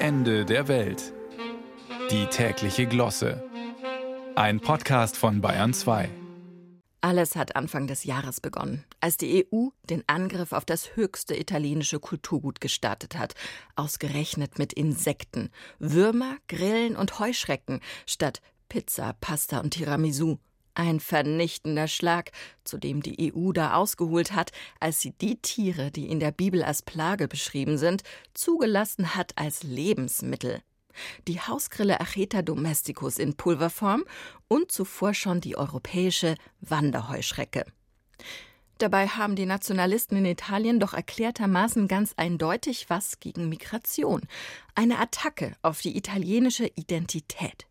Ende der Welt. Die tägliche Glosse. Ein Podcast von Bayern 2. Alles hat Anfang des Jahres begonnen, als die EU den Angriff auf das höchste italienische Kulturgut gestartet hat, ausgerechnet mit Insekten, Würmer, Grillen und Heuschrecken statt Pizza, Pasta und Tiramisu. Ein vernichtender Schlag, zu dem die EU da ausgeholt hat, als sie die Tiere, die in der Bibel als Plage beschrieben sind, zugelassen hat als Lebensmittel. Die Hausgrille Acheta domesticus in Pulverform und zuvor schon die europäische Wanderheuschrecke. Dabei haben die Nationalisten in Italien doch erklärtermaßen ganz eindeutig was gegen Migration. Eine Attacke auf die italienische Identität.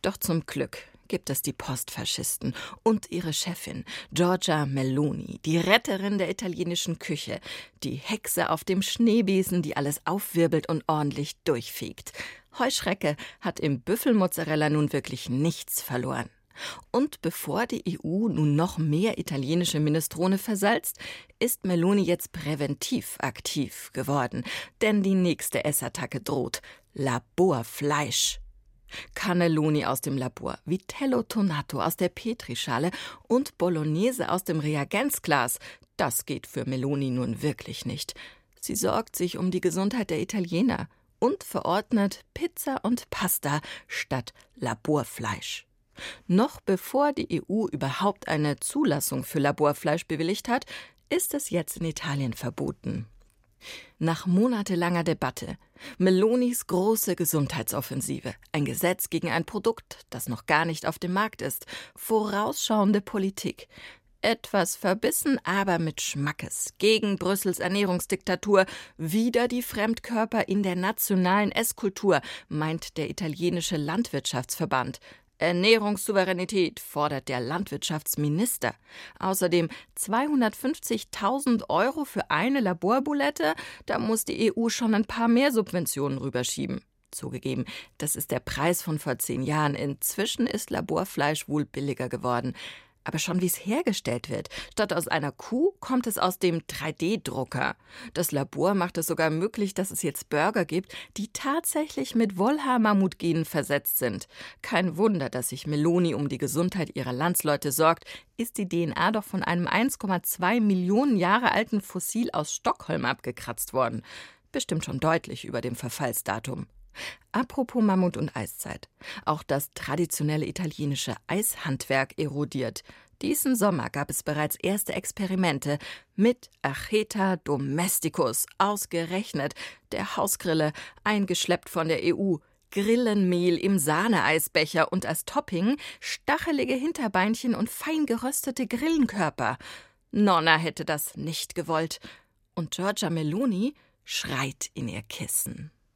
Doch zum Glück gibt es die Postfaschisten und ihre Chefin Giorgia Meloni, die Retterin der italienischen Küche, die Hexe auf dem Schneebesen, die alles aufwirbelt und ordentlich durchfegt. Heuschrecke hat im Büffelmozzarella nun wirklich nichts verloren. Und bevor die EU nun noch mehr italienische Minestrone versalzt, ist Meloni jetzt präventiv aktiv geworden. Denn die nächste Essattacke droht. Laborfleisch. Cannelloni aus dem Labor, Vitello Tonato aus der Petrischale und Bolognese aus dem Reagenzglas. Das geht für Meloni nun wirklich nicht. Sie sorgt sich um die Gesundheit der Italiener und verordnet Pizza und Pasta statt Laborfleisch. Noch bevor die EU überhaupt eine Zulassung für Laborfleisch bewilligt hat, ist es jetzt in Italien verboten. Nach monatelanger Debatte, Melonis große Gesundheitsoffensive, ein Gesetz gegen ein Produkt, das noch gar nicht auf dem Markt ist, vorausschauende Politik, etwas verbissen, aber mit Schmackes. Gegen Brüssels Ernährungsdiktatur. Wieder die Fremdkörper in der nationalen Esskultur, meint der italienische Landwirtschaftsverband. Ernährungssouveränität fordert der Landwirtschaftsminister. Außerdem 250.000 Euro für eine Laborbulette, da muss die EU schon ein paar mehr Subventionen rüberschieben. Zugegeben, das ist der Preis von vor zehn Jahren. Inzwischen ist Laborfleisch wohl billiger geworden aber schon wie es hergestellt wird. Statt aus einer Kuh kommt es aus dem 3D-Drucker. Das Labor macht es sogar möglich, dass es jetzt Burger gibt, die tatsächlich mit Wollhaar-Mammutgenen versetzt sind. Kein Wunder, dass sich Meloni um die Gesundheit ihrer Landsleute sorgt. Ist die DNA doch von einem 1,2 Millionen Jahre alten Fossil aus Stockholm abgekratzt worden. Bestimmt schon deutlich über dem Verfallsdatum. Apropos Mammut und Eiszeit. Auch das traditionelle italienische Eishandwerk erodiert. Diesen Sommer gab es bereits erste Experimente mit Acheta domesticus, ausgerechnet der Hausgrille, eingeschleppt von der EU. Grillenmehl im Sahneeisbecher und als Topping stachelige Hinterbeinchen und fein geröstete Grillenkörper. Nonna hätte das nicht gewollt. Und Giorgia Meloni schreit in ihr Kissen.